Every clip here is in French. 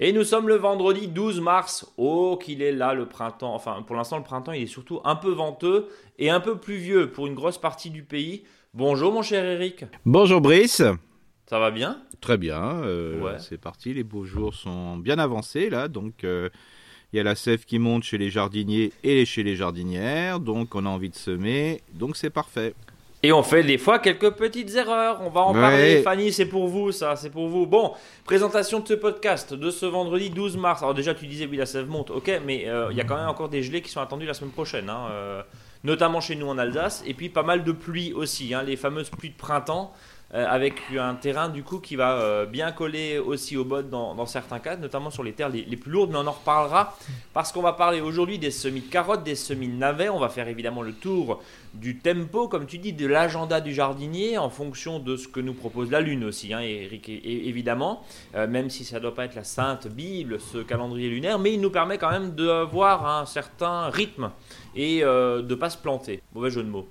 Et nous sommes le vendredi 12 mars. Oh, qu'il est là le printemps. Enfin, pour l'instant, le printemps, il est surtout un peu venteux et un peu pluvieux pour une grosse partie du pays. Bonjour, mon cher Eric. Bonjour, Brice. Ça va bien? Très bien. euh, C'est parti. Les beaux jours sont bien avancés, là. Donc, euh, il y a la sève qui monte chez les jardiniers et chez les jardinières. Donc, on a envie de semer. Donc, c'est parfait. Et on fait des fois quelques petites erreurs. On va en Ouais. parler. Fanny, c'est pour vous, ça, c'est pour vous. Bon, présentation de ce podcast de ce vendredi 12 mars. Alors déjà, tu disais oui, la sève monte, ok, mais euh, il y a quand même encore des gelées qui sont attendues la semaine prochaine, hein, euh, notamment chez nous en Alsace, et puis pas mal de pluies aussi, hein, les fameuses pluies de printemps. Euh, avec un terrain du coup qui va euh, bien coller aussi au bottes dans, certains cas, notamment sur les terres les, plus lourdes, mais on en reparlera parce qu'on va parler aujourd'hui des semis de carottes, des semis de navets, on va faire évidemment le tour du tempo, comme tu dis, de l'agenda du jardinier en fonction de ce que nous propose la Lune aussi, hein, évidemment, Euh, même si ça ne doit pas être la sainte Bible, ce calendrier lunaire, mais il nous permet quand même d'avoir un certain rythme et de ne pas se planter. Mauvais jeu de mots.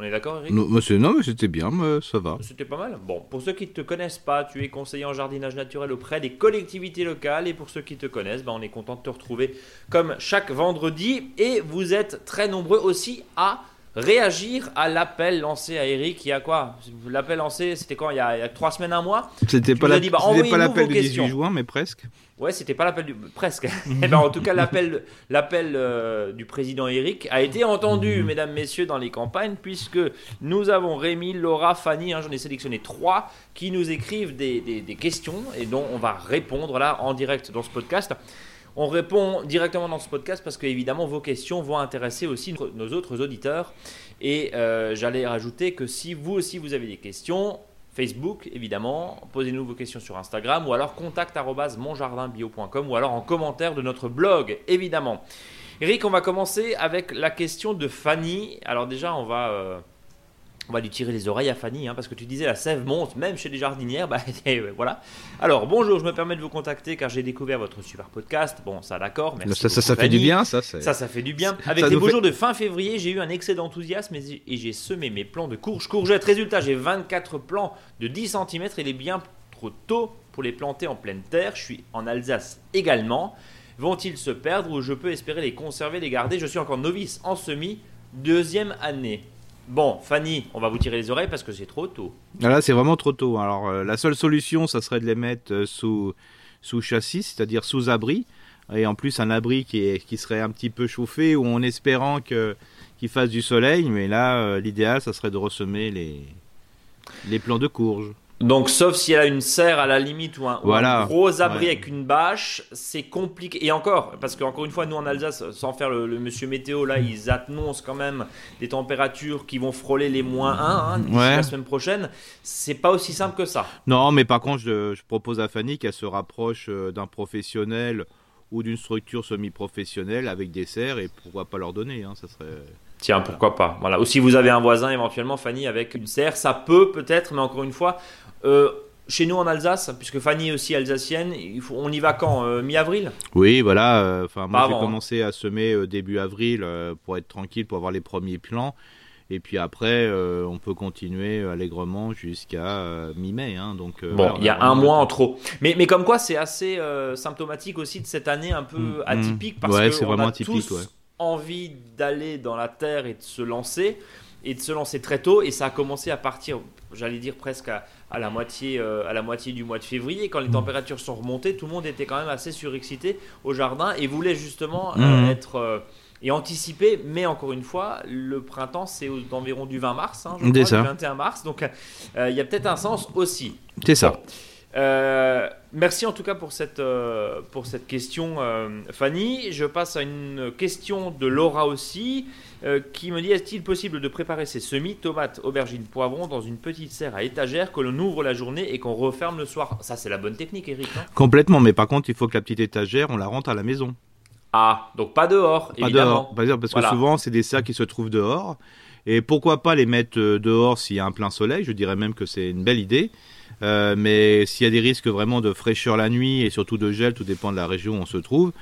On est d'accord, Eric Non, mais c'était bien, mais ça va. c'était pas mal. Bon, pour ceux qui ne te connaissent pas, tu es conseiller en jardinage naturel auprès des collectivités locales. Et pour ceux qui te connaissent, ben, on est content de te retrouver comme chaque vendredi. Et vous êtes très nombreux aussi à réagir à l'appel lancé à Eric. Il y a quoi L'appel lancé, c'était quand il y, a, il y a trois semaines, un mois C'était pas bah, l'appel du questions. 18 juin, mais presque. Ouais, c'était pas l'appel du. Presque. Eh ben, en tout cas, l'appel, l'appel euh, du président Eric a été entendu, mesdames, messieurs, dans les campagnes, puisque nous avons Rémi, Laura, Fanny, hein, j'en ai sélectionné trois, qui nous écrivent des, des- des questions et dont on va répondre là en direct dans ce podcast. On répond directement dans ce podcast parce que, évidemment, vos questions vont intéresser aussi nos- autres auditeurs. Et euh, j'allais rajouter que si vous aussi vous avez des questions, Facebook évidemment, posez-nous vos questions sur Instagram ou alors contact arobase monjardinbio.com ou alors en commentaire de notre blog évidemment. Eric, on va commencer avec la question de Fanny. Alors déjà, on va, euh, on va lui tirer les oreilles à Fanny, hein, parce que tu disais la sève monte même chez les jardinières. Bah, voilà. Alors bonjour, je me permets de vous contacter car j'ai découvert votre super podcast. Bon, ça d'accord, merci. ça, ça, ça fait du bien, ça. Ça, ça fait du bien. Avec les beaux fait- jours de fin février, j'ai eu un excès d'enthousiasme et et j'ai semé mes plants de courges courgettes. Résultat, j'ai 24 plants de 10 cm et il est bien trop tôt pour les planter en pleine terre. Je suis en Alsace également. Vont-ils se perdre ou je peux espérer les conserver, les garder? Je suis encore novice en semis, deuxième année. Bon, Fanny, on va vous tirer les oreilles parce que c'est trop tôt. Ah, Là, c'est vraiment trop tôt. Alors, euh, la seule solution, ça serait de les mettre euh, sous, sous châssis, c'est-à-dire sous abri. Et en plus, un abri qui, est, qui serait un petit peu chauffé ou en espérant qu'il fasse du soleil. Mais là, euh, l'idéal, ça serait de ressemer les, les plants de courge. Donc, sauf si elle a une serre à la limite ou un, ou un Voilà. gros abri Ouais. avec une bâche, c'est compliqué. Et encore, parce qu'encore une fois, nous en Alsace, sans faire le, le monsieur météo, là, ils annoncent quand même des températures qui vont frôler les moins 1 hein, Ouais. la semaine prochaine. C'est pas aussi simple que ça. Non, mais par contre, je, je propose à Fanny qu'elle se rapproche euh, d'un professionnel ou d'une structure semi-professionnelle avec des serres et pourquoi pas leur donner. Hein, ça serait... Tiens, pourquoi pas. Voilà. Ou si vous avez un voisin éventuellement, Fanny, avec une serre, ça peut peut-être, mais encore une fois, euh, chez nous en Alsace, puisque Fanny est aussi alsacienne, il faut, on y va quand Euh, Mi-avril? Oui, voilà. euh, Enfin, moi, Pas j'ai hein. commencé à semer euh, début avril euh, pour être tranquille, pour avoir les premiers plans. Et puis après, euh, on peut continuer allègrement jusqu'à euh, mi-mai. hein, donc, euh, Bon, voilà, il y a un mois en trop. Mais, mais comme quoi, c'est assez euh, symptomatique aussi de cette année un peu Mm, atypique mm. parce Ouais, que c'est vraiment a atypique, tous ouais. envie d'aller dans la terre et de se lancer et de se lancer très tôt et ça a commencé à partir, j'allais dire presque à, à la moitié, euh, à la moitié du mois de février quand les températures sont remontées, tout le monde était quand même assez surexcité au jardin et voulait justement euh, Mhm. être euh, et anticiper. Mais encore une fois, le printemps c'est aux environs du 20 mars, hein, je crois, du 21 mars, donc euh, il y a peut-être un sens aussi. C'est ça. Euh, merci en tout cas pour cette, euh, pour cette question, euh, Fanny. Je passe à une question de Laura aussi, qui me dit Est-il possible de préparer ces semis, tomates, aubergines, poivrons, dans une petite serre à étagère que l'on ouvre la journée et qu'on referme le soir? Ça, c'est la bonne technique, Eric. Complètement. Mais par contre, il faut que la petite étagère, on la rentre à la maison. ah, donc pas dehors, Pas évidemment. dehors. Parce Voilà. que souvent, c'est des serres qui se trouvent dehors. Et pourquoi pas les mettre dehors s'il y a un plein soleil? Je dirais même que c'est une belle idée. Euh, mais s'il y a des risques vraiment de fraîcheur la nuit et surtout de gel, tout dépend de la région où on se trouve,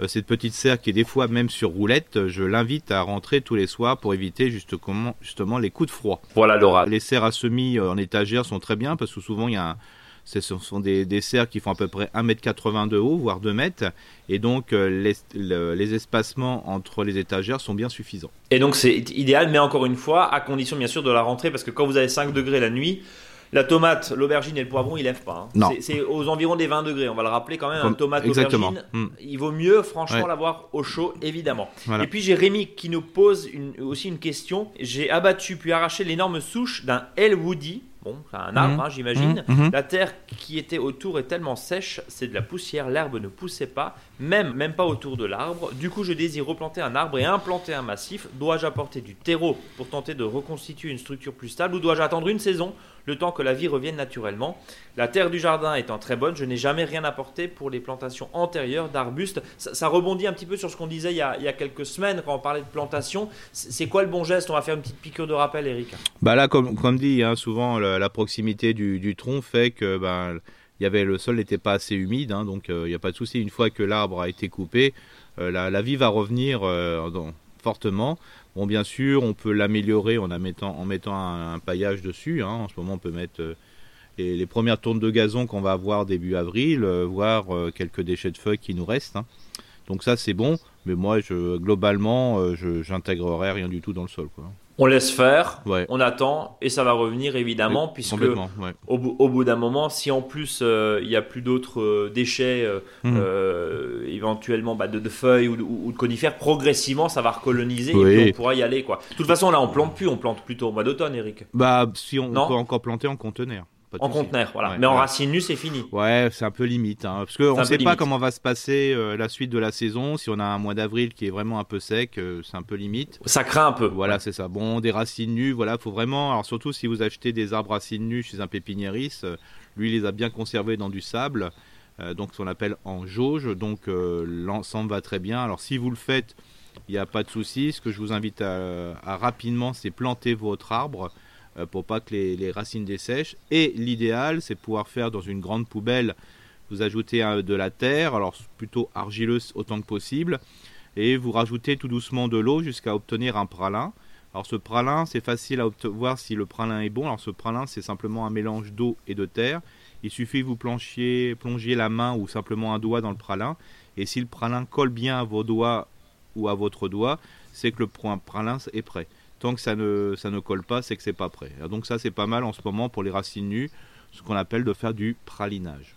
euh, cette petite serre qui est des fois même sur roulette, je l'invite à rentrer tous les soirs pour éviter justement, justement les coups de froid. Voilà Laura. Les serres à semis en étagère sont très bien parce que souvent il y a un, ce sont des, des, serres qui font à peu près 1m80 de haut, voire 2 mètres. Et donc, les, les, espacements entre les étagères sont bien suffisants. Et donc, c'est idéal, mais encore une fois, à condition bien sûr de la rentrée, parce que quand vous avez 5 degrés la nuit, la tomate, l'aubergine et le poivron, ils lèvent pas. Hein. C'est aux environ des 20 degrés. On va le rappeler quand même. Comme, tomate, aubergine, hmm. il vaut mieux franchement l'avoir au chaud, évidemment. Et puis j'ai Rémi qui nous pose aussi une question. J'ai abattu puis arraché l'énorme souche d'un Elwoody Bon, c'est un arbre, mhm. hein, j'imagine. Mhm. Mhm. La terre qui était autour est tellement sèche, c'est de la poussière, l'herbe ne poussait pas, même, même pas autour de l'arbre. Du coup, je désire replanter un arbre et implanter un massif. Dois-je apporter du terreau pour tenter de reconstituer une structure plus stable ou dois-je attendre une saison, le temps que la vie revienne naturellement La terre du jardin étant très bonne, je n'ai jamais rien apporté pour les plantations antérieures d'arbustes. Ça, rebondit un petit peu sur ce qu'on disait il y, a, quelques semaines quand on parlait de plantation. C'est quoi le bon geste? On va faire une petite piqûre de rappel, Eric. Bah là, comme, comme dit, hein, souvent, la proximité du, tronc fait que bah, il y avait, le sol n'était pas assez humide, hein, donc euh, il n'y a pas de souci. Une fois que l'arbre a été coupé, euh, la, vie va revenir euh, fortement. Bon, bien sûr, on peut l'améliorer en, mettant, un, paillage dessus. Hein. En ce moment, on peut mettre les, premières tournes de gazon qu'on va avoir début avril, voire quelques déchets de feuilles qui nous restent. Donc ça, c'est bon. Mais moi, globalement, je j'intégrerai rien du tout dans le sol. On laisse faire, on attend et ça va revenir évidemment puisque au, bout, d'un moment, si en plus euh, il n'y a plus d'autres euh, déchets, euh, mhm. éventuellement bah, de, feuilles ou de, conifères, progressivement ça va recoloniser et puis on pourra y aller quoi. De toute façon là on plante plus, on plante plutôt au mois d'automne, Eric. Bah si on, peut encore planter en conteneur en conteneur, voilà. mais en racine nue, c'est fini. Ouais, c'est un peu limite. Hein, parce qu'on ne sait pas comment va se passer euh, la suite de la saison. Si on a un mois d'avril qui est vraiment un peu sec, euh, c'est un peu limite. Ça craint un peu. Voilà, c'est ça. Bon, des racines nues, voilà, faut vraiment. Alors, surtout si vous achetez des arbres racines nues chez un pépiniériste, euh, lui, il les a bien conservés dans du sable. donc, ce qu'on appelle en jauge. Donc, l'ensemble va très bien. Alors, si vous le faites, il n'y a pas de souci. Ce que je vous invite à, à rapidement, c'est planter votre arbre pour pas que les, racines dessèchent. Et l'idéal, c'est pouvoir faire dans une grande poubelle, vous ajoutez de la terre, alors plutôt argileuse autant que possible, et vous rajoutez tout doucement de l'eau jusqu'à obtenir un pralin. Alors ce pralin, c'est facile à voir si le pralin est bon. Alors ce pralin, c'est simplement un mélange d'eau et de terre. Il suffit que vous plongiez, plongiez la main ou simplement un doigt dans le pralin. Et si le pralin colle bien à vos doigts ou à votre doigt, c'est que le pralin est prêt. Tant que ça ne, colle pas, c'est que c'est pas prêt. donc ça, c'est pas mal en ce moment pour les racines nues, ce qu'on appelle de faire du pralinage.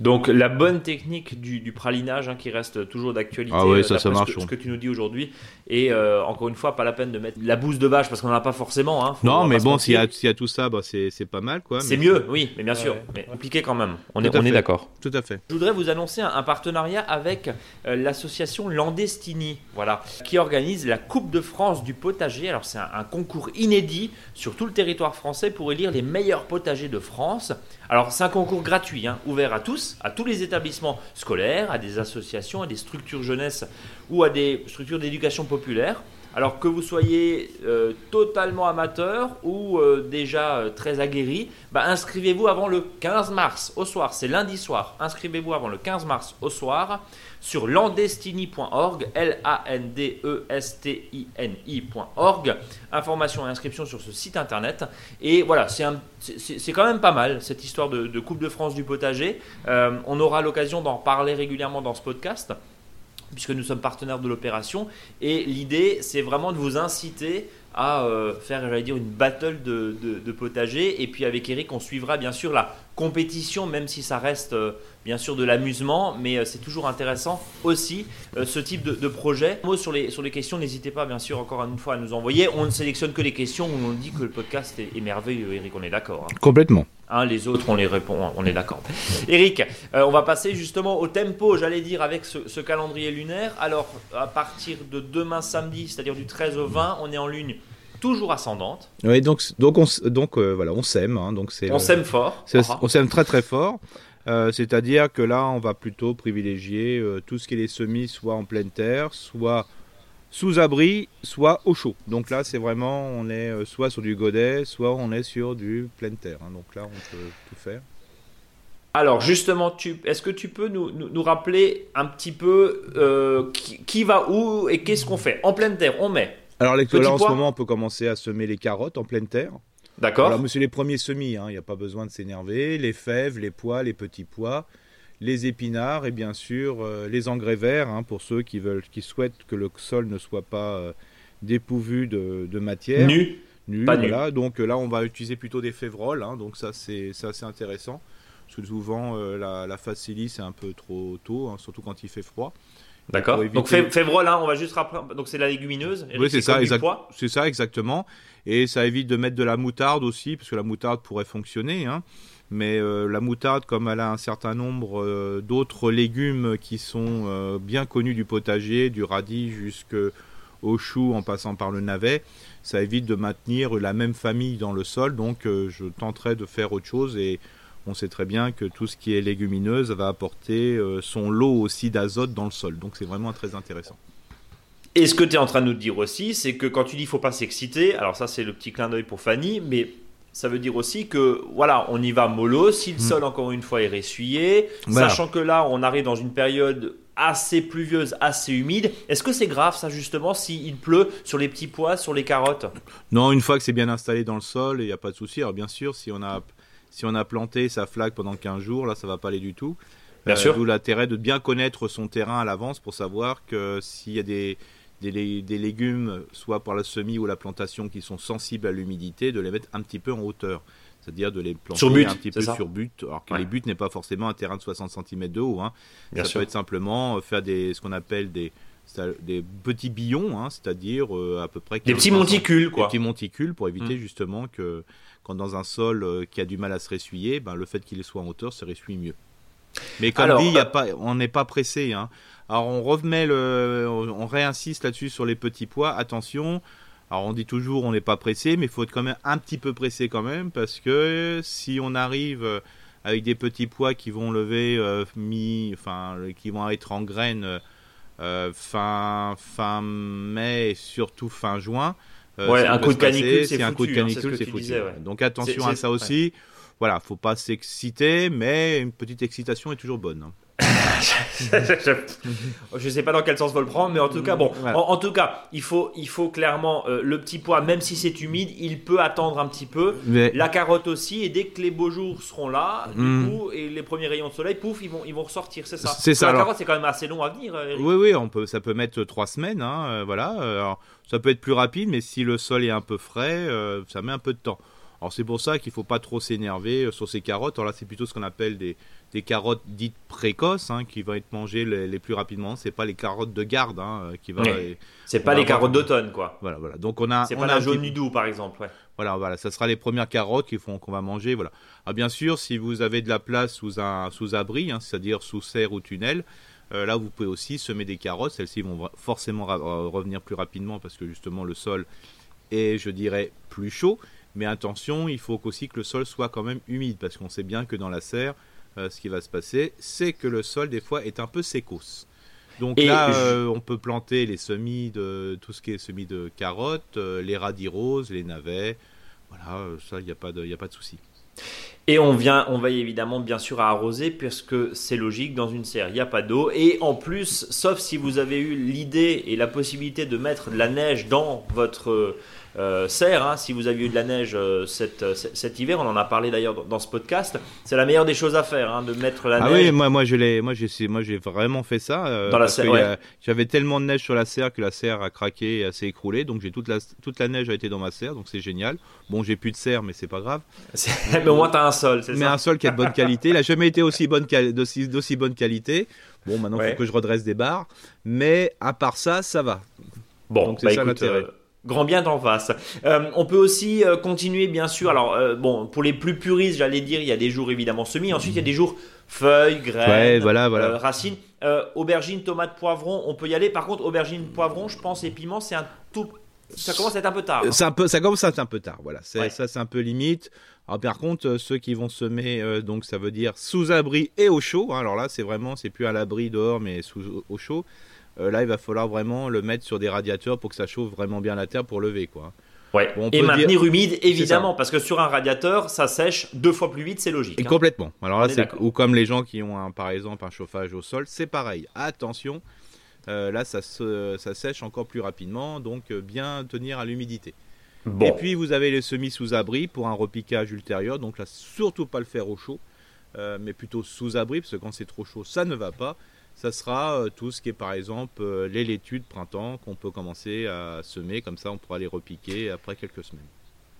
Donc la bonne technique du, pralinage hein, qui reste toujours d'actualité. Ah oui, ça, ça marche. Ce que, tu nous dis aujourd'hui. Et euh, encore une fois, pas la peine de mettre la bouse de vache parce qu'on n'en a pas forcément. Hein, non, mais bon, s'il y, y, a tout ça, bah, c'est pas mal. quoi. C'est mieux, oui, mais bien sûr. Mais compliqué quand même. On est, on est d'accord. Tout à fait. Je voudrais vous annoncer un, partenariat avec euh, l'association Landestini, voilà, qui organise la Coupe de France du potager. Alors c'est un, concours inédit sur tout le territoire français pour élire les meilleurs potagers de France. Alors c'est un concours gratuit, hein, ouvert à tous, à tous les établissements scolaires, à des associations, à des structures jeunesse ou à des structures d'éducation populaire. Alors que vous soyez euh, totalement amateur ou euh, déjà euh, très aguerri, bah, inscrivez-vous avant le 15 mars au soir, c'est lundi soir. Inscrivez-vous avant le 15 mars au soir sur landestini.org, L-A-N-D-E-S-T-I-N-I.org. Information et inscription sur ce site internet. Et voilà, c'est quand même pas mal cette histoire de, Coupe de France du potager. on aura l'occasion d'en parler régulièrement dans ce podcast puisque nous sommes partenaires de l'opération. Et l'idée, c'est vraiment de vous inciter à euh, faire, j'allais dire, une battle de, de, potager. Et puis avec Eric, on suivra bien sûr la compétition, même si ça reste euh, bien sûr de l'amusement, mais euh, c'est toujours intéressant aussi ce type de, projet. Un mot sur les, questions, n'hésitez pas bien sûr encore une fois à nous envoyer. On ne sélectionne que les questions où on dit que le podcast est, merveilleux, Eric, on est d'accord. Hein. Complètement. Hein, les autres, on les répond, on est d'accord. Eric, on va passer justement au tempo, j'allais dire, avec ce, ce, calendrier lunaire. Alors, à partir de demain samedi, c'est-à-dire du 13 au 20, on est en lune toujours ascendante. Oui, donc, donc, on, donc euh, voilà, on s'aime. Hein, donc c'est, on s'aime fort. on s'aime très très fort. Euh, c'est-à-dire que là, on va plutôt privilégier euh, tout ce qui est les semis, soit en pleine terre, soit sous abri, soit au chaud. Donc là, c'est vraiment, on est soit sur du godet, soit on est sur du pleine terre. Hein. donc là, on peut tout faire. Alors justement, est-ce que tu peux nous, nous, rappeler un petit peu euh, qui, va où et qu'est-ce qu'on fait? En pleine terre, on met. Alors là, en ce moment, on peut commencer à semer les carottes en pleine terre. D'accord. Alors, monsieur, les premiers semis, il hein, n'y a pas besoin de s'énerver. Les fèves, les pois, les petits pois, les épinards et bien sûr euh, les engrais verts hein, pour ceux qui veulent, qui souhaitent que le sol ne soit pas euh, dépourvu de, de, matière. Nu. Nu, pas voilà. Donc là, on va utiliser plutôt des févroles. Hein, donc ça, c'est assez intéressant. Parce que souvent, euh, la, la facilis, c'est un peu trop tôt, hein, surtout quand il fait froid. D'accord. Donc févrole, hein, on va juste rappeler. Donc c'est la légumineuse. Oui, c'est ça, c'est ça exactement. Et ça évite de mettre de la moutarde aussi, parce que la moutarde pourrait fonctionner. Hein. Mais euh, la moutarde, comme elle a un certain nombre euh, d'autres légumes qui sont bien connus du potager, du radis jusqu'au chou en passant par le navet, ça évite de maintenir la même famille dans le sol. Donc je tenterai de faire autre chose et on sait très bien que tout ce qui est légumineuse va apporter euh, son lot aussi d'azote dans le sol. Donc c'est vraiment très intéressant. Et ce que tu es en train de nous dire aussi, c'est que quand tu dis faut pas s'exciter, alors ça c'est le petit clin d'œil pour Fanny, mais ça veut dire aussi que voilà, on y va mollo, si le mm. sol encore une fois est ressuyé, sachant que là on arrive dans une période assez pluvieuse, assez humide. Est-ce que c'est grave ça justement s'il pleut sur les petits pois, sur les carottes? Non, une fois que c'est bien installé dans le sol, il n'y a pas de souci. Alors bien sûr, si on a si on a planté sa flaque pendant 15 jours, là, ça va pas aller du tout. Bien euh, sûr. D'où l'intérêt de bien connaître son terrain à l'avance pour savoir que s'il y a des, des, légumes, soit par la semis ou la plantation, qui sont sensibles à l'humidité, de les mettre un petit peu en hauteur. C'est-à-dire de les planter un petit peu sur but, alors que les buts n'est pas forcément un terrain de 60 cm de haut. Hein. ça peut être simplement euh, faire des, ce qu'on appelle des, des petits billons, hein, c'est-à-dire euh, à peu près des petits monticules, quoi. Des petits monticules pour éviter mmh. justement que quand dans un sol euh, qui a du mal à se ressuyer, ben, le fait qu'il soit en hauteur se ressuie mieux. Mais comme dit, y a euh, pas, on n'est pas pressé. Hein. Alors on remet le, on réinsiste là-dessus sur les petits pois. Attention. Alors on dit toujours on n'est pas pressé, mais il faut être quand même un petit peu pressé quand même parce que si on arrive euh, avec des petits pois qui vont lever mi, enfin qui vont être en graines fin fin mai et surtout fin juin, euh, ouais, un coup de canicule, c'est un coup de hein, canicule, c'est foutu. Donc attention à ça aussi. Voilà, faut pas s'exciter, mais une petite excitation est toujours bonne. Hein. Je sais pas dans quel sens va le prendre, mais en tout cas, bon, en, tout cas, il faut, il faut clairement euh, le petit pois, même si c'est humide, il peut attendre un petit peu. La carotte aussi, et dès que les beaux jours seront là, du hmm. coup, et les premiers rayons de soleil, pouf, ils vont, ils vont ressortir, c'est ça. C'est ça. La carotte, c'est quand même assez long à venir. Euh, oui, oui, on peut, ça peut mettre trois semaines, hein, euh, voilà. ça peut être plus rapide, mais si le sol est un peu frais, ça met un peu de temps. Alors c'est pour ça qu'il faut pas trop s'énerver sur ces carottes. Alors là, c'est plutôt ce qu'on appelle des des carottes dites précoces hein, qui vont être mangées les, plus rapidement. C'est pas les carottes de garde hein, qui va. C'est pas les carottes d'automne quoi. Voilà voilà. Donc on a. C'est pas la jaune du doux par exemple. Voilà voilà. Ça sera les premières carottes qu'on va manger voilà. Ah, bien sûr si vous avez de la place sous un sous abri, hein, c'est-à-dire sous serre ou tunnel. Euh, là, vous pouvez aussi semer des carottes. Celles-ci vont forcément revenir plus rapidement parce que justement le sol est, je dirais, plus chaud. Mais attention, il faut aussi que le sol soit quand même humide parce qu'on sait bien que dans la serre, euh, ce qui va se passer, c'est que le sol des fois est un peu sécos. Donc là, euh, on peut planter les semis de tout ce qui est semis de carottes, euh, les radis roses, les navets. Voilà, ça, il n'y a pas de, a pas de souci. Et on vient, on veille évidemment bien sûr à arroser puisque c'est logique dans une serre, il n'y a pas d'eau. Et en plus, sauf si vous avez eu l'idée et la possibilité de mettre de la neige dans votre euh, serre. Hein, si vous aviez eu de la neige euh, euh, cet, hiver, on en a parlé d'ailleurs dans, ce podcast, c'est la meilleure des choses à faire, hein, de mettre la ah neige. oui, moi, moi, je l'ai, moi, j'ai, moi, j'ai vraiment fait ça. dans la serre. J'avais tellement de neige sur la serre que la serre a craqué et s'est écroulée. Donc j'ai toute la, toute la neige a été dans ma serre, donc c'est génial. Bon, j'ai plus de serre, mais c'est pas grave. mais au moins t'as un sol, c'est Mais un sol qui est de bonne qualité. Il a jamais été aussi bonne d'aussi, d'aussi bonne qualité. Bon, maintenant il faut que je redresse des barres, mais à part ça, ça va. Bon, donc c'est bah, ça l'intérêt. Grand bien d'en face. Euh, on peut aussi euh, continuer, bien sûr. Alors, euh, bon, pour les plus puristes, j'allais dire, il y a des jours évidemment semis. Ensuite, il y a des jours feuilles, graines, voilà, voilà. racines. aubergines, tomates, poivrons, on peut y aller. Par contre, aubergines, poivrons, je pense, et piments, c'est un tout. Ça commence à être un peu tard. Hein. Un peu, ça commence à être un peu tard. Voilà, ça, c'est un peu limite. Alors, par contre, ceux qui vont semer, donc ça veut dire sous abri et au chaud. Hein. alors là, c'est vraiment, c'est plus à l'abri dehors, mais sous au chaud. Euh, là, il va falloir vraiment le mettre sur des radiateurs pour que ça chauffe vraiment bien la terre pour lever. Quoi. Ouais. et maintenir humide, évidemment, parce que sur un radiateur, ça sèche deux fois plus vite, c'est logique. Et hein. complètement. Alors là, c'est ou comme les gens qui ont, par exemple, un chauffage au sol, c'est pareil. Attention, euh, là, ça, ça sèche encore plus rapidement, donc euh, bien tenir à l'humidité. Et puis, vous avez les semis sous abri pour un repiquage ultérieur, donc là, surtout pas le faire au chaud, euh, mais plutôt sous abri, parce que quand c'est trop chaud, ça ne va pas ça sera euh, tout ce qui est par exemple euh, les laitues de printemps qu'on peut commencer à semer, comme ça on pourra les repiquer après quelques semaines.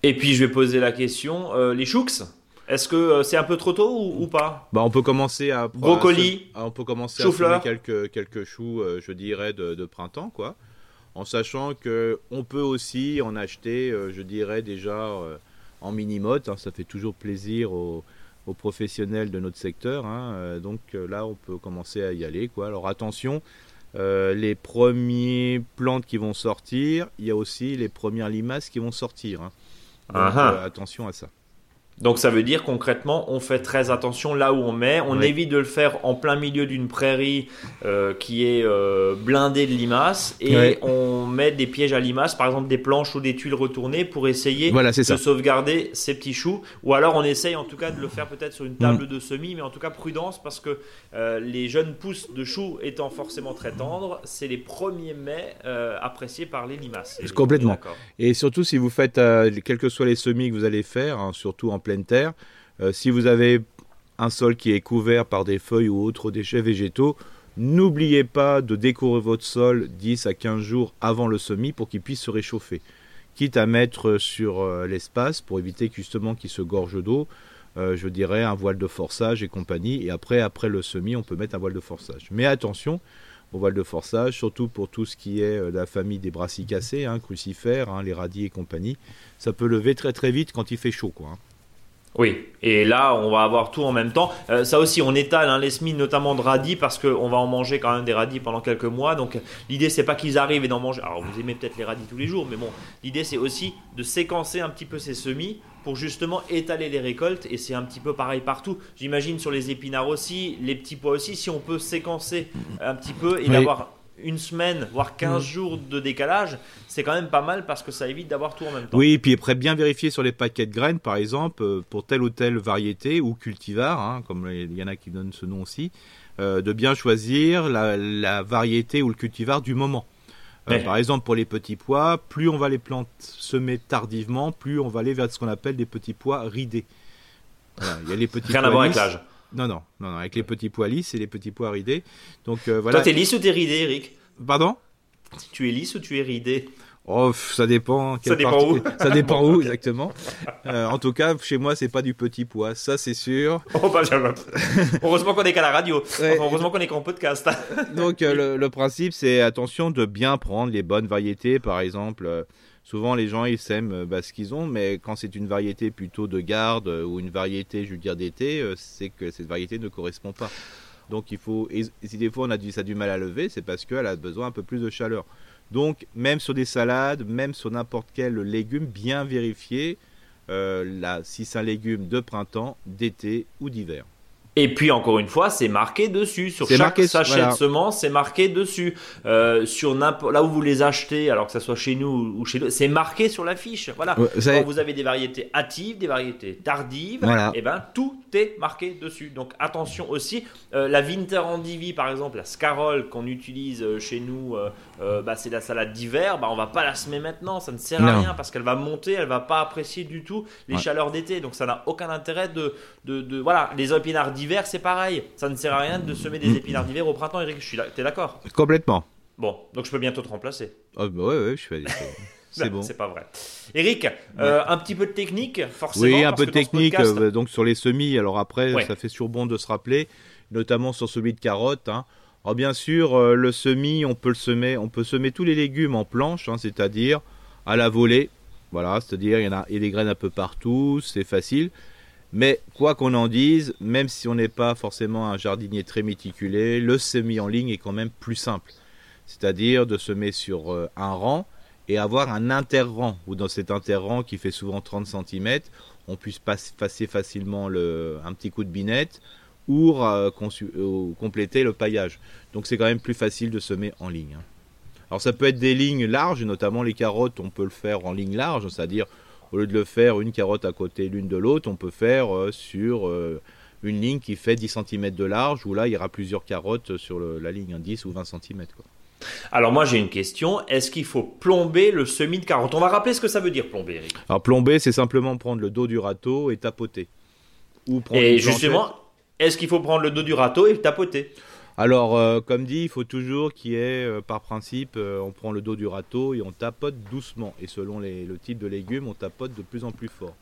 Et puis je vais poser la question, euh, les choux, est-ce que c'est un peu trop tôt ou, pas? Bah, On peut commencer à... Brocoli, on peut commencer à semer quelques, quelques choux, je dirais, de, printemps, quoi. En sachant que on peut aussi en acheter, je dirais, déjà en mini-motte. Hein. ça fait toujours plaisir aux aux professionnels de notre secteur. Hein. Euh, donc euh, là, on peut commencer à y aller. Quoi. Alors attention, euh, les premiers plantes qui vont sortir, il y a aussi les premières limaces qui vont sortir. Hein. Ah ah. attention à ça. Donc ça veut dire concrètement, on fait très attention là où on met. On évite de le faire en plein milieu d'une prairie euh, qui est euh, blindée de limaces et on met des pièges à limaces, par exemple des planches ou des tuiles retournées pour essayer de sauvegarder ces petits choux. Ou alors on essaye en tout cas de le faire peut-être sur une table mm. de semis, mais en tout cas prudence parce que euh, les jeunes pousses de choux étant forcément très tendres, c'est les premiers mets appréciés par les limaces. Complètement. Et surtout si vous faites, quels que soient les semis que vous allez faire, hein, surtout en pleine terre. Euh, si vous avez un sol qui est couvert par des feuilles ou autres déchets végétaux, n'oubliez pas de découvrir votre sol 10 à 15 jours avant le semis pour qu'il puisse se réchauffer. Quitte à mettre sur euh, l'espace pour éviter justement qu'il se gorge d'eau, euh, je dirais un voile de forçage et compagnie. Et après, après le semis, on peut mettre un voile de forçage. Mais attention au voile de forçage, surtout pour tout ce qui est la famille des brassicacées, hein, crucifères, hein, les radis et compagnie. Ça peut lever très très vite quand il fait chaud. Quoi, hein. Oui, et là, on va avoir tout en même temps. Euh, ça aussi, on étale hein, les semis, notamment de radis, parce qu'on va en manger quand même des radis pendant quelques mois. Donc, l'idée, c'est pas qu'ils arrivent et d'en manger. Alors, vous aimez peut-être les radis tous les jours, mais bon, l'idée, c'est aussi de séquencer un petit peu ces semis pour justement étaler les récoltes. Et c'est un petit peu pareil partout. J'imagine sur les épinards aussi, les petits pois aussi, si on peut séquencer un petit peu et d'avoir une semaine, voire 15 mm. jours de décalage, c'est quand même pas mal parce que ça évite d'avoir tout en même temps. Oui, et puis après bien vérifier sur les paquets de graines, par exemple, euh, pour telle ou telle variété ou cultivar, hein, comme il y en a qui donnent ce nom aussi, euh, de bien choisir la, variété ou le cultivar du moment. Euh, par exemple, pour les petits pois, plus on va les planter semer tardivement, plus on va aller vers ce qu'on appelle des petits pois ridés. il y a les petits Rien à voir avec l'âge. Non, non, non, avec les petits pois lisses et les petits pois ridés. Donc euh, voilà. Toi, t'es lisse ou t'es ridé, Eric? Pardon? Tu es lisse ou tu es ridé Oh, ça dépend. Ça dépend où Ça dépend où exactement. Euh, en tout cas, chez moi, c'est pas du petit pois, ça c'est sûr. Oh, bah, heureusement qu'on est qu'à la radio. heureusement qu'on est qu'en podcast. Donc euh, le, principe, c'est attention de bien prendre les bonnes variétés. Par exemple, souvent les gens ils s'aiment euh, bah, ce qu'ils ont, mais quand c'est une variété plutôt de garde euh, ou une variété, je veux dire, d'été, euh, c'est que cette variété ne correspond pas. Donc il faut, et si des fois on a du, ça du mal à lever, c'est parce qu'elle a besoin un peu plus de chaleur. Donc même sur des salades, même sur n'importe quel légume, bien vérifier si c'est un légume de printemps, d'été ou d'hiver. Et puis encore une fois, c'est marqué dessus. Sur chaque sachet de semences, c'est marqué dessus. Euh, sur là où vous les achetez, alors que ça soit chez nous ou chez nous, c'est marqué sur la fiche. Voilà. Quand vous avez des variétés hâtives, des variétés tardives, et eh ben tout est marqué dessus. Donc attention aussi, euh, la Winter Endivi par exemple, la Scarole qu'on utilise euh, chez nous, euh, bah, c'est la salade d'hiver, bah on va pas la semer maintenant, ça ne sert à rien parce qu'elle va monter, elle va pas apprécier du tout les chaleurs d'été, donc ça n'a aucun intérêt de, de, de voilà les épinards d'hiver, c'est pareil. Ça ne sert à rien de semer des mm. épinards d'hiver au printemps, Eric. Je suis là. T'es d'accord? Complètement. Bon, donc je peux bientôt te remplacer. Oh, bah ouais, ouais, je fais. C'est bon. C'est pas vrai. Eric, euh, un petit peu de technique, forcément. Oui, un peu de technique. Euh, donc sur les semis, alors après, ça fait sur bon de se rappeler, notamment sur celui de carottes. Hein. Alors bien sûr, euh, le semis, on peut le semer, on peut semer tous les légumes en planche, hein, c'est-à-dire à la volée. Voilà, c'est-à-dire il y en a, et des graines un peu partout, c'est facile. Mais quoi qu'on en dise, même si on n'est pas forcément un jardinier très méticulé, le semis en ligne est quand même plus simple. C'est-à-dire de semer sur euh, un rang et avoir un interrang, ou dans cet interrang qui fait souvent 30 cm, on puisse passer facilement le, un petit coup de binette ou, euh, compléter le paillage. Donc c'est quand même plus facile de semer en ligne. Hein. Alors ça peut être des lignes larges, notamment les carottes, on peut le faire en ligne large, c'est-à-dire au lieu de le faire une carotte à côté l'une de l'autre, on peut faire euh, sur euh, une ligne qui fait 10 cm de large, où là il y aura plusieurs carottes sur la ligne, 10 ou 20 cm. Alors moi j'ai une question, est-ce qu'il faut plomber le semis de carotte? On va rappeler ce que ça veut dire plomber, Eric. Alors plomber, c'est simplement prendre le dos du râteau et tapoter. Ou prendre et justement, est-ce qu'il faut prendre le dos du râteau et tapoter? Alors, euh, comme dit, il faut toujours qu'il y ait, euh, par principe, euh, on prend le dos du râteau et on tapote doucement. Et selon le type de légumes, on tapote de plus en plus fort.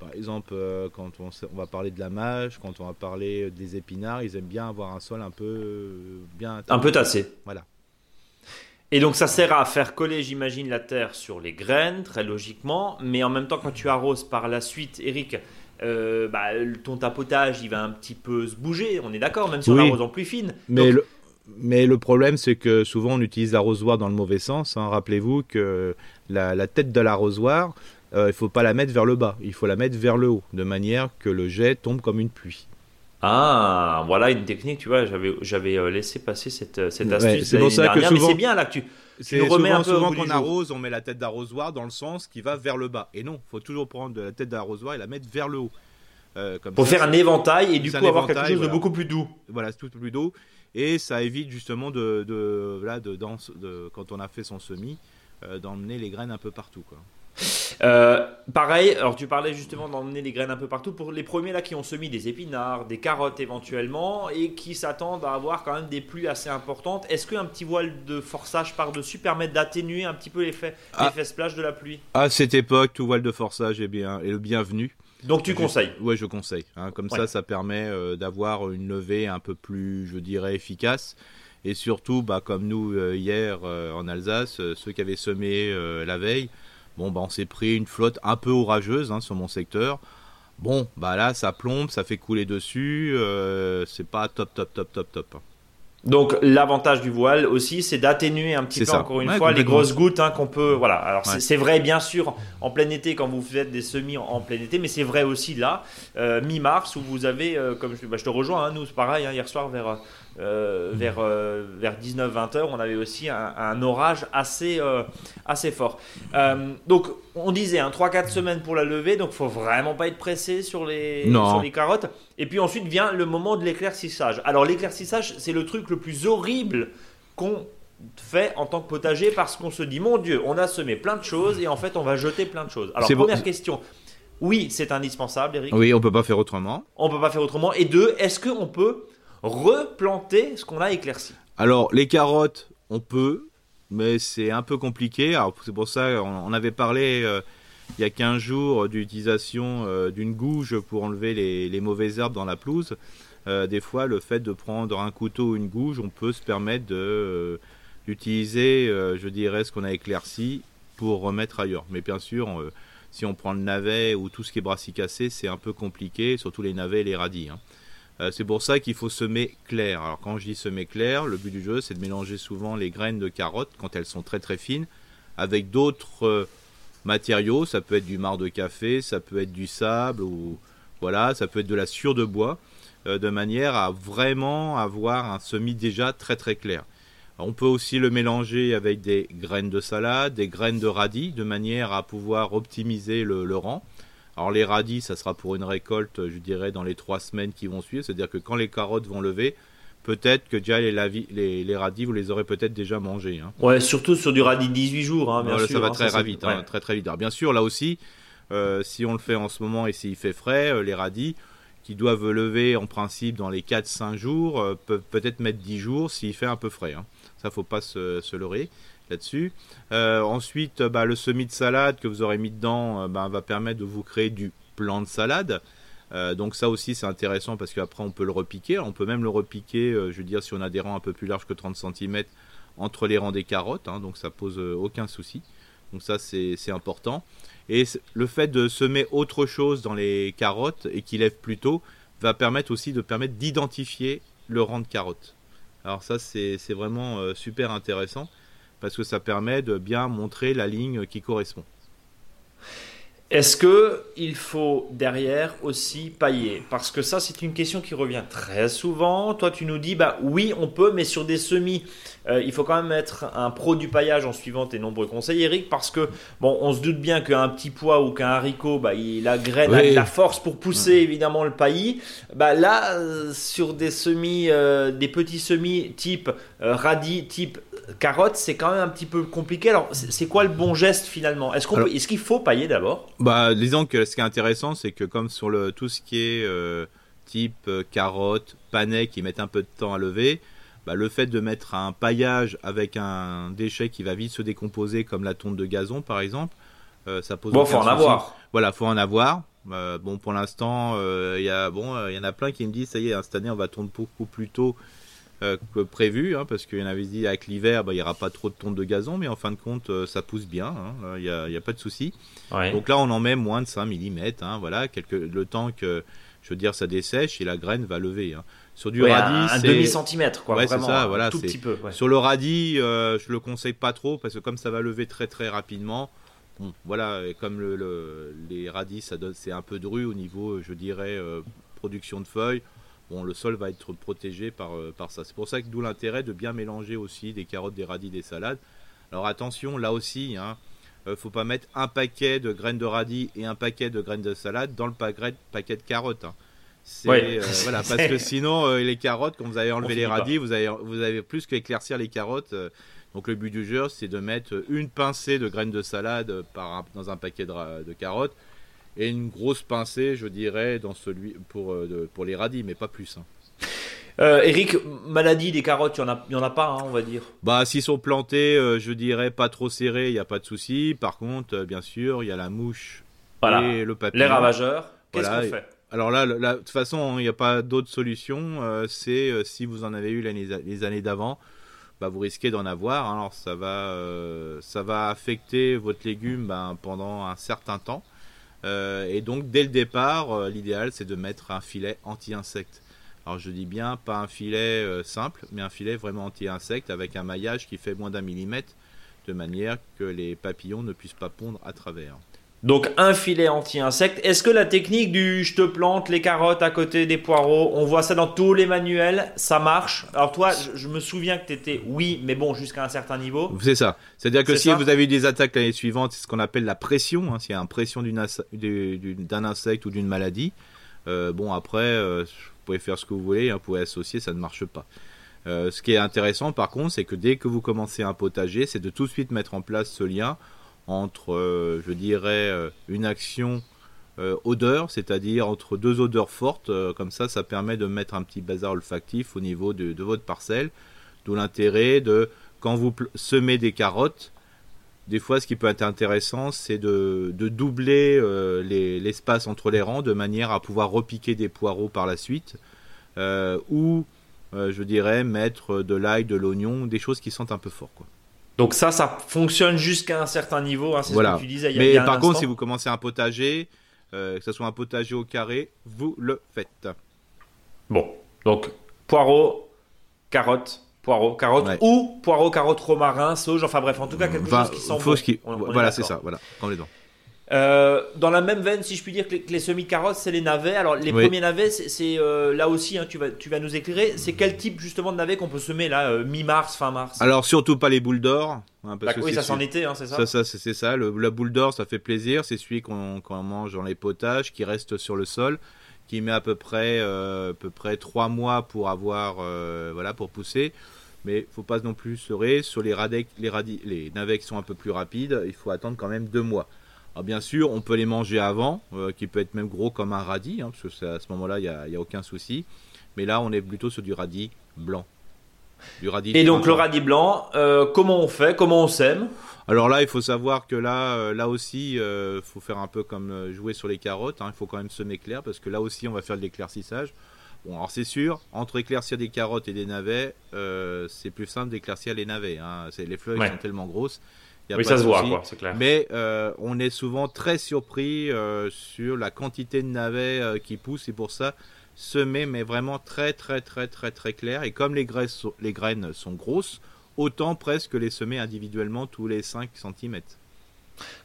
Par exemple, quand on, va parler de la mâche, quand on va parler des épinards, ils aiment bien avoir un sol un peu bien. Un peu tassé. Voilà. Et donc ça sert à faire coller, j'imagine, la terre sur les graines, très logiquement. Mais en même temps, quand tu arroses par la suite, Eric, euh, bah, ton tapotage il va un petit peu se bouger, on est d'accord, même si on arrose en plus fine. Mais, le, mais le problème c'est que souvent on utilise l'arrosoir dans le mauvais sens. Hein. Rappelez-vous que la, tête de l'arrosoir, euh, il ne faut pas la mettre vers le bas, il faut la mettre vers le haut, de manière que le jet tombe comme une pluie. Ah, voilà une technique, tu vois, j'avais, j'avais euh, laissé passer cette, cette astuce. c'est pour ça que souvent... c'est bien là que tu, c'est souvent, souvent qu'on arrose, on met la tête d'arrosoir dans le sens qui va vers le bas. Et non, il faut toujours prendre la tête d'arrosoir et la mettre vers le haut. Euh, Pour faire un éventail et du coup avoir quelque chose de beaucoup plus doux. Voilà, c'est tout plus doux. Et ça évite justement de, de, voilà, de, de, quand on a fait son semis, euh, d'emmener les graines un peu partout. Quoi. Euh, pareil, alors tu parlais justement d'emmener les graines un peu partout. Pour les premiers là qui ont semé des épinards, des carottes éventuellement, et qui s'attendent à avoir quand même des pluies assez importantes, est-ce qu'un petit voile de forçage par-dessus permet d'atténuer un petit peu l'effet ah. splash de la pluie? À cette époque, tout voile de forçage est, bien, est le bienvenu. Donc tu conseilles? Oui, je conseille. Hein. comme ça, ça permet euh, d'avoir une levée un peu plus, je dirais, efficace. Et surtout, bah, comme nous euh, hier en Alsace, ceux qui avaient semé la veille, Bon, bah, on s'est pris une flotte un peu orageuse hein, sur mon secteur. Bon, bah là, ça plombe, ça fait couler dessus. Euh, c'est pas top, top, top, top, top. Donc l'avantage du voile aussi, c'est d'atténuer un petit peu encore une fois les grosses gouttes hein, qu'on peut. Voilà. Alors c'est vrai bien sûr en plein été quand vous faites des semis en, plein été, mais c'est vrai aussi là euh, mi-mars où vous avez, euh, comme je, bah, je, te rejoins, hein, nous c'est pareil hier soir vers euh, vers, euh, vers 19-20 heures, on avait aussi un, orage assez, euh, assez fort. donc, on disait hein, 3-4 semaines pour la levée, donc il faut vraiment pas être pressé sur les, sur les carottes. Et puis ensuite vient le moment de l'éclaircissage. Alors, l'éclaircissage, c'est le truc le plus horrible qu'on fait en tant que potager parce qu'on se dit, mon Dieu, on a semé plein de choses et en fait, on va jeter plein de choses. Alors, première question. Oui, c'est indispensable, Eric. Oui, on peut pas faire autrement. On peut pas faire autrement. Et deux, est-ce qu'on peut replanter ce qu'on a éclairci Alors, les carottes, on peut, mais c'est un peu compliqué. c'est pour ça on, avait parlé euh, il y a 15 jours d'utilisation euh, d'une gouge pour enlever les, mauvaises herbes dans la pelouse. Euh, des fois, le fait de prendre un couteau ou une gouge, on peut se permettre d'utiliser, je dirais, ce qu'on a éclairci pour remettre ailleurs. Mais bien sûr, si on prend le navet ou tout ce qui est brassicacé, c'est un peu compliqué, surtout les navets et les radis. Hein. Euh, c'est pour ça qu'il faut semer clair. Alors quand je dis semer clair, le but du jeu c'est de mélanger souvent les graines de carottes quand elles sont très très fines avec d'autres euh, matériaux. Ça peut être du marc de café, ça peut être du sable ou voilà, ça peut être de la sciure de bois, euh, de manière à vraiment avoir un semis déjà très très clair. on peut aussi le mélanger avec des graines de salade, des graines de radis, de manière à pouvoir optimiser le rang. Alors les radis, ça sera pour une récolte, je dirais, dans les trois semaines qui vont suivre. C'est-à-dire que quand les carottes vont lever, peut-être que déjà les, les, radis, vous les aurez peut-être déjà mangés. Hein. Ouais, surtout sur du radis 18 jours, hein, bien sûr, Ça va hein, très, vite, hein, très très vite. Alors bien sûr, là aussi, euh, si on le fait en ce moment et s'il fait frais, euh, les radis qui doivent lever en principe dans les 4-5 jours, euh, peuvent peut-être mettre 10 jours s'il fait un peu frais. Ça, faut pas se, se leurrer là-dessus. Euh, ensuite, bah, le semis de salade que vous aurez mis dedans euh, bah, va permettre de vous créer du plant de salade. Euh, donc ça aussi c'est intéressant parce qu'après on peut le repiquer. On peut même le repiquer, je veux dire, si on a des rangs un peu plus larges que 30 cm entre les rangs des carottes. Hein, donc ça pose aucun souci. Donc ça c'est important. Et le fait de semer autre chose dans les carottes et qu'il lève plus tôt va permettre aussi de permettre d'identifier le rang de carottes. Alors ça c'est vraiment super intéressant parce que ça permet de bien montrer la ligne qui correspond. Est-ce que il faut derrière aussi pailler? Parce que ça, c'est une question qui revient très souvent. Toi, tu nous dis, bah oui, on peut, mais sur des semis, euh, il faut quand même mettre un pro du paillage en suivant tes nombreux conseils, Eric, parce que bon, on se doute bien qu'un petit pois ou qu'un haricot, bah, il a graine a la force pour pousser évidemment le paillis. Bah là, euh, sur des semis, euh, des petits semis type radis, type carotte, c'est quand même un petit peu compliqué. Alors, c'est quoi le bon geste finalement? Est-ce qu'il faut pailler d'abord? Bah, disons que ce qui est intéressant, c'est que comme sur le tout ce qui est euh, type euh, carotte, panais qui mettent un peu de temps à lever, bah, le fait de mettre un paillage avec un déchet qui va vite se décomposer, comme la tonte de gazon par exemple, euh, ça pose. Bon, faut en avoir. Voilà, faut en avoir. bon, pour l'instant, il y a bon, il y en a plein qui me disent ça y est, hein, cette année on va tourner beaucoup plus tôt euh, que prévu, hein, parce qu'il y en avait dit avec l'hiver, bah, il n'y aura pas trop de tonte de gazon, mais en fin de compte, euh, ça pousse bien, hein, il n'y a, pas de souci. Donc là, on en met moins de 5 mm, hein, voilà, quelques, le temps que, je veux dire, ça dessèche et la graine va lever. Sur du radis, un, demi centimètre, quoi. ça, voilà, tout petit peu. Sur le radis, euh, je le conseille pas trop parce que comme ça va lever très très rapidement, bon, voilà, et comme le, les radis, ça donne, c'est un peu dru au niveau, je dirais, production de feuilles le sol va être protégé par, euh, par ça. C'est pour ça que d'où l'intérêt de bien mélanger aussi des carottes, des radis, des salades. Alors attention, là aussi, hein, euh, faut pas mettre un paquet de graines de radis et un paquet de graines de salade dans le paquet, paquet de carottes. Hein. Euh, voilà, parce que sinon, les carottes, quand vous avez enlevé les radis, vous avez, vous avez plus qu'éclaircir les carottes. donc le but du jeu, c'est de mettre une pincée de graines de salade par, dans un paquet de, de carottes et une grosse pincée, je dirais, dans celui pour, euh, pour les radis, mais pas plus. Hein. Euh, Eric, maladie des carottes, il n'y en, a pas, hein, on va dire. Bah, s'ils sont plantés, euh, je dirais pas trop serrés, il n'y a pas de souci. Par contre, bien sûr, il y a la mouche et le papillon. Les ravageurs, qu'est-ce qu'on fait? Alors là, de toute façon, il n'y a pas d'autre solution. c'est si vous en avez eu les, années d'avant, bah, vous risquez d'en avoir. Hein. Alors ça va, ça va affecter votre légume ben, pendant un certain temps. Euh, et donc dès le départ, euh, l'idéal c'est de mettre un filet anti-insecte. Alors je dis bien pas un filet euh, simple, mais un filet vraiment anti-insecte avec un maillage qui fait moins d'un millimètre, de manière que les papillons ne puissent pas pondre à travers. Donc un filet anti-insecte. Est-ce que la technique du je te plante les carottes à côté des poireaux, on voit ça dans tous les manuels, ça marche? Alors toi, je, me souviens que tu étais oui, mais bon, jusqu'à un certain niveau. C'est ça. C'est-à-dire que si vous avez eu des attaques l'année suivante, c'est ce qu'on appelle la pression, hein, s'il y a une pression d'un insecte ou d'une maladie, euh, bon après, euh, vous pouvez faire ce que vous voulez, hein, vous pouvez associer, ça ne marche pas. Euh, ce qui est intéressant par contre, c'est que dès que vous commencez un potager, c'est de tout de suite mettre en place ce lien entre, euh, je dirais, euh, une action euh, odeur, c'est-à-dire entre deux odeurs fortes, comme ça, ça permet de mettre un petit bazar olfactif au niveau de, votre parcelle. D'où l'intérêt de, quand vous semez des carottes, des fois, ce qui peut être intéressant, c'est de, doubler l'espace entre les rangs de manière à pouvoir repiquer des poireaux par la suite. ou, je dirais, mettre de l'ail, de l'oignon, des choses qui sentent un peu fort. Donc ça, ça fonctionne jusqu'à un certain niveau. Hein, c'est voilà. ce que tu disais. Mais par contre, si vous commencez un potager, euh, que ce soit un potager au carré, vous le faites. Bon, donc poireaux, carottes, poireaux, carottes ou poireaux, carottes, romarin, sauge. Enfin bref, en tout cas quelque chose qui sent Qui... voilà, c'est ça. Voilà, dents. Euh, dans la même veine, si je puis dire que les, semis-carottes, c'est les navets. Alors, les premiers navets, c'est euh, là aussi, hein, tu, vas, tu vas nous éclairer. C'est quel type justement de navet qu'on peut semer là, euh, mi-mars, fin mars? Alors, surtout pas les boules d'or. Hein, oui, ça s'en était, hein, c'est ça? Ça, c'est ça. Le, la boule d'or, ça fait plaisir. C'est celui qu'on mange dans les potages, qui reste sur le sol, qui met à peu près, à peu près 3 mois pour avoir, voilà, pour pousser. Mais faut pas non plus se sur les, radec, les, les navets qui sont un peu plus rapides. Il faut attendre quand même 2 mois. Alors bien sûr, on peut les manger avant, euh, qui peut être même gros comme un radis, hein, parce que à ce moment-là, il n'y a, aucun souci. Mais là, on est plutôt sur du radis blanc. Du radis Et donc le radis blanc, euh, comment on fait Comment on sème? Alors là, il faut savoir que là, euh, là aussi, il faut faire un peu comme jouer sur les carottes. Hein. il faut quand même semer clair parce que là aussi, on va faire de l'éclaircissage. Bon, alors c'est sûr, entre éclaircir des carottes et des navets, c'est plus simple d'éclaircir les navets. Hein. Les feuilles sont tellement grosses oui, ça se voit, quoi, c'est clair. Mais euh, on est souvent très surpris euh, sur la quantité de navets euh, qui poussent et pour ça, semer, mais vraiment très, très, très, très, très clair. Et comme les, graines sont, les graines sont grosses, autant presque les semer individuellement tous les 5 cm.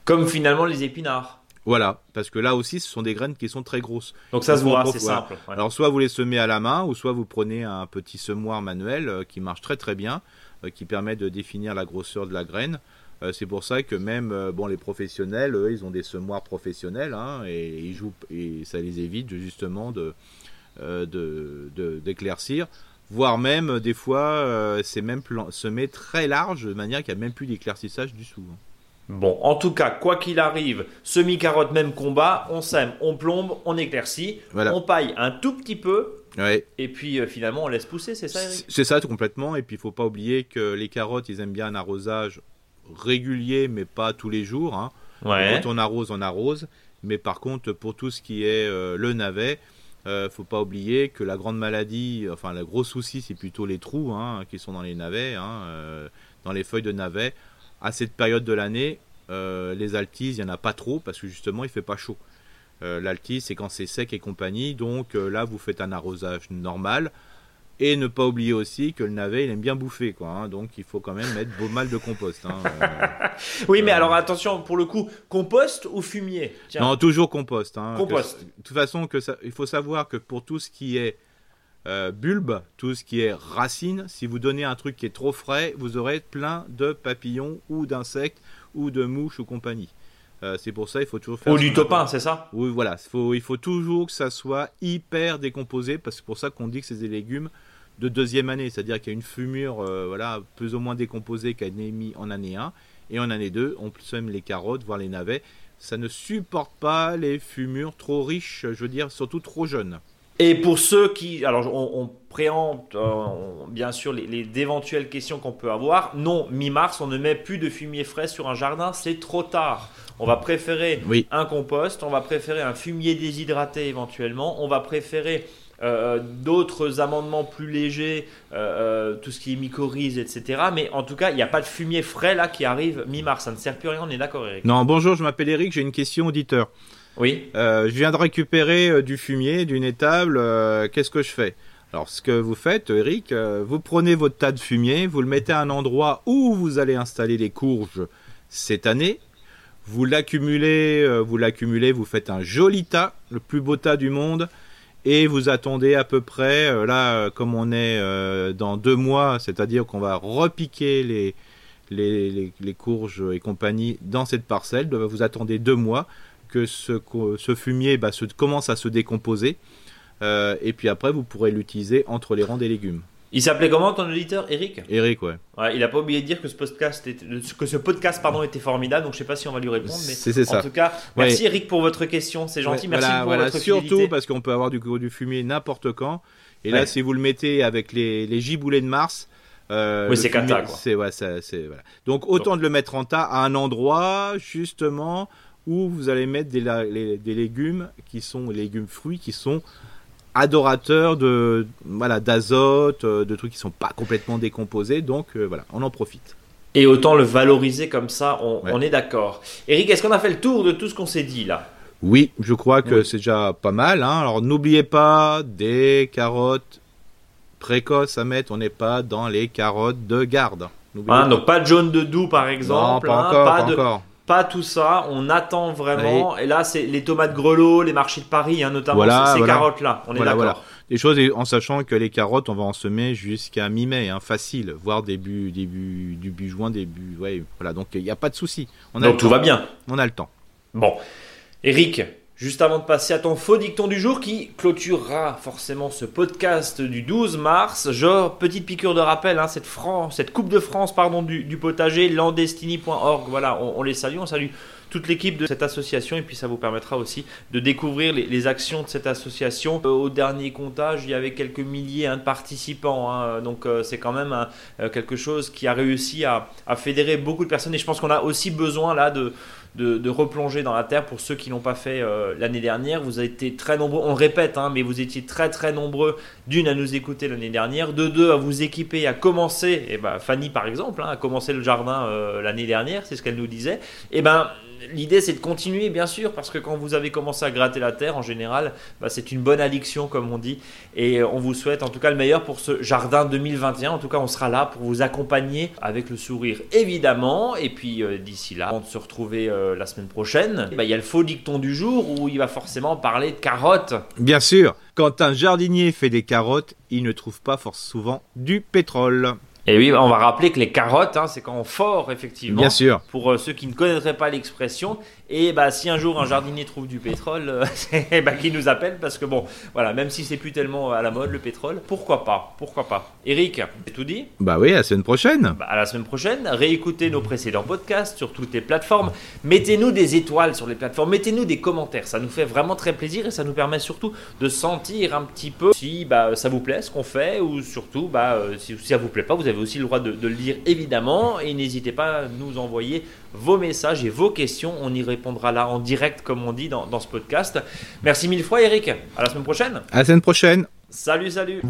Comme finalement les épinards. Voilà, parce que là aussi, ce sont des graines qui sont très grosses. Donc ça se voit, c'est voilà. simple. ouais. Alors soit vous les semez à la main, ou soit vous prenez un petit semoir manuel euh, qui marche très très bien, euh, qui permet de définir la grosseur de la graine. Euh, c'est pour ça que même euh, bon les professionnels, eux, ils ont des semoirs professionnels hein, et ils jouent et ça les évite justement de euh, de- d'éclaircir. Voire même des fois, c'est même semé très large de manière qu'il n'y a même plus d'éclaircissage du dessous. hein. Bon, en tout cas, quoi qu'il arrive, semi-carotte, même combat, on sème, on plombe, on éclaircit, Voilà. on paille un tout petit peu, Ouais. et puis euh, finalement on laisse pousser, c'est ça Eric? C'est ça complètement. Et puis il faut pas oublier que les carottes, ils aiment bien un arrosage régulier, mais pas tous les jours. hein. Ouais. Quand on arrose, on arrose. Mais par contre, pour tout ce qui est euh, le navet, euh, faut pas oublier que la grande maladie, enfin le gros souci, c'est plutôt les trous hein, qui sont dans les navets, hein, euh, dans les feuilles de navet. À cette période de l'année, euh, les altises, il y en a pas trop parce que justement, il fait pas chaud. L'altise, c'est quand c'est sec et compagnie. Donc là, vous faites un arrosage normal. Et ne pas oublier aussi que le navet, il aime bien bouffer, quoi. hein. donc il faut quand même mettre beau mal de compost. hein. Euh, Oui, mais Euh, alors attention, pour le coup, compost ou fumier? Tiens. Non, toujours compost. hein. Compost. De toute façon, que ça, il faut savoir que pour tout ce qui est euh, bulbe, tout ce qui est racine, si vous donnez un truc qui est trop frais, vous aurez plein de papillons ou d'insectes ou de mouches ou compagnie. Euh, c'est pour ça il faut toujours faire. Ou ce du qu'on topin, appelle- c'est ça Oui, voilà. Faut, il faut toujours que ça soit hyper décomposé, parce que c'est pour ça qu'on dit que c'est des légumes de deuxième année, c'est-à-dire qu'il y a une fumure, euh, voilà, plus ou moins décomposée été émise en année 1, et en année 2, on sème les carottes, voire les navets. Ça ne supporte pas les fumures trop riches, je veux dire, surtout trop jeunes. Et pour ceux qui, alors on, on préempte euh, bien sûr les, les d'éventuelles questions qu'on peut avoir. Non, mi-mars, on ne met plus de fumier frais sur un jardin, c'est trop tard. On va préférer Oui. un compost, on va préférer un fumier déshydraté éventuellement, on va préférer euh, d'autres amendements plus légers, euh, euh, tout ce qui est mycorhize, etc. Mais en tout cas, il n'y a pas de fumier frais là qui arrive mi-mars, ça ne sert plus à rien, on est d'accord Eric Non, bonjour, je m'appelle Eric, j'ai une question auditeur. Oui Euh, je viens de récupérer euh, du fumier d'une étable. euh, Qu'est-ce que je fais? Alors, ce que vous faites, Eric, euh, vous prenez votre tas de fumier, vous le mettez à un endroit où vous allez installer les courges cette année. Vous l'accumulez, euh, vous l'accumulez, vous faites un joli tas, le plus beau tas du monde, et vous attendez à peu près. euh, là, comme on est dans deux mois, c'est-à-dire qu'on va repiquer les, les, courges et compagnie dans cette parcelle, vous attendez deux mois que ce, fumier bah, commence à se décomposer. Euh, et puis après, vous pourrez l'utiliser entre les rangs des légumes. Il s'appelait comment ton auditeur? Eric? Eric, ouais. Ouais, il a pas oublié de dire que ce podcast était, que ce podcast pardon était formidable, donc je sais pas si on va lui répondre, mais C'est c'est en ça. tout cas, merci Eric pour votre question, c'est gentil, Ouais, merci voilà, pour voilà. votre Surtout fidélité. parce qu'on peut avoir du, du fumier n'importe quand. Et là, Ouais. si vous le mettez avec les, les giboulées de Mars. euh, Oui, c'est fumier, cata, quoi. C'est ouais, ça- c'est voilà. Donc autant de le mettre en tas à un endroit justement où vous allez mettre des, la- les- des légumes qui sont légumes fruits qui sont adorateurs de voilà d'azote, euh, de trucs qui sont pas complètement décomposés. Donc euh, voilà, on en profite. Et autant le valoriser comme ça, on, Ouais. on est d'accord. Eric, est-ce qu'on a fait le tour de tout ce qu'on s'est dit là Oui, je crois que Oui. c'est déjà pas mal. hein. Alors n'oubliez pas des carottes précoces à mettre. On n'est pas dans les carottes de garde. Hein, pas. Donc pas de jaune de doux par exemple, non, pas hein, encore, pas, pas de- encore. Pas tout ça, on attend vraiment. Et là, c'est les tomates grelots, les marchés de Paris, hein, notamment Voilà, ces, voilà. carottes-là, on est Voilà, d'accord. voilà. Des choses en sachant que les carottes, on va en semer jusqu'à mi-mai, hein, facile, voire début, début, début juin, début, ouais, voilà. Donc il n'y a pas de souci. On a Donc tout temps. va bien. On a le temps. Bon, Eric, juste avant de passer à ton faux dicton du jour qui clôturera forcément ce podcast du 12 mars, genre petite piqûre de rappel, hein, cette, France, cette Coupe de France pardon, du, potager, landestini.org, voilà, on les salue, on salue toute l'équipe de cette association et puis ça vous permettra aussi de découvrir les, actions de cette association. Euh, au dernier comptage, il y avait quelques milliers hein, de participants, hein, donc euh, c'est quand même un- euh, quelque chose qui a réussi à, fédérer beaucoup de personnes et je pense qu'on a aussi besoin là de, replonger dans la terre pour ceux qui l'ont pas fait l'année dernière. Vous avez été très nombreux, on répète, hein, mais vous étiez très très nombreux d'une à nous écouter l'année dernière, de deux à vous équiper, à commencer, et ben Fanny par exemple, hein, a commencé le jardin l'année dernière, c'est ce qu'elle nous disait. Et ben l'idée c'est de continuer bien sûr parce que quand vous avez commencé à gratter la terre en général bah, c'est une bonne addiction comme on dit. Et on vous souhaite en tout cas le meilleur pour ce jardin 2021 en tout cas on sera là pour vous accompagner avec le sourire évidemment. Et puis euh, d'ici là on se retrouver euh, la semaine prochaine bah, il y a le faux dicton du jour où il va forcément parler de carottes. Bien sûr, quand un jardinier fait des carottes, il ne trouve pas fort souvent du pétrole. Et oui, on va rappeler que les carottes, hein, c'est quand on fort, effectivement. Bien sûr. Pour euh, ceux qui ne connaîtraient pas l'expression. Et bah, si un jour un jardinier trouve du pétrole, euh, c'est bah, qu'il nous appelle parce que bon, voilà, même si c'est plus tellement à la mode le pétrole, pourquoi pas Pourquoi pas Eric, c'est tout dit? Bah oui, à la semaine prochaine. Bah, à la semaine prochaine. Réécoutez nos précédents podcasts sur toutes les plateformes. Mettez-nous des étoiles sur les plateformes. Mettez-nous des commentaires. Ça nous fait vraiment très plaisir et ça nous permet surtout de sentir un petit peu si bah, ça vous plaît ce qu'on fait ou surtout bah, euh, si, si ça vous plaît pas, vous avez aussi le droit de, de le dire évidemment. Et n'hésitez pas à nous envoyer vos messages et vos questions. On y répondra là en direct, comme on dit dans, dans ce podcast. Merci mille fois, Eric. À la semaine prochaine. À la semaine prochaine. Salut, salut.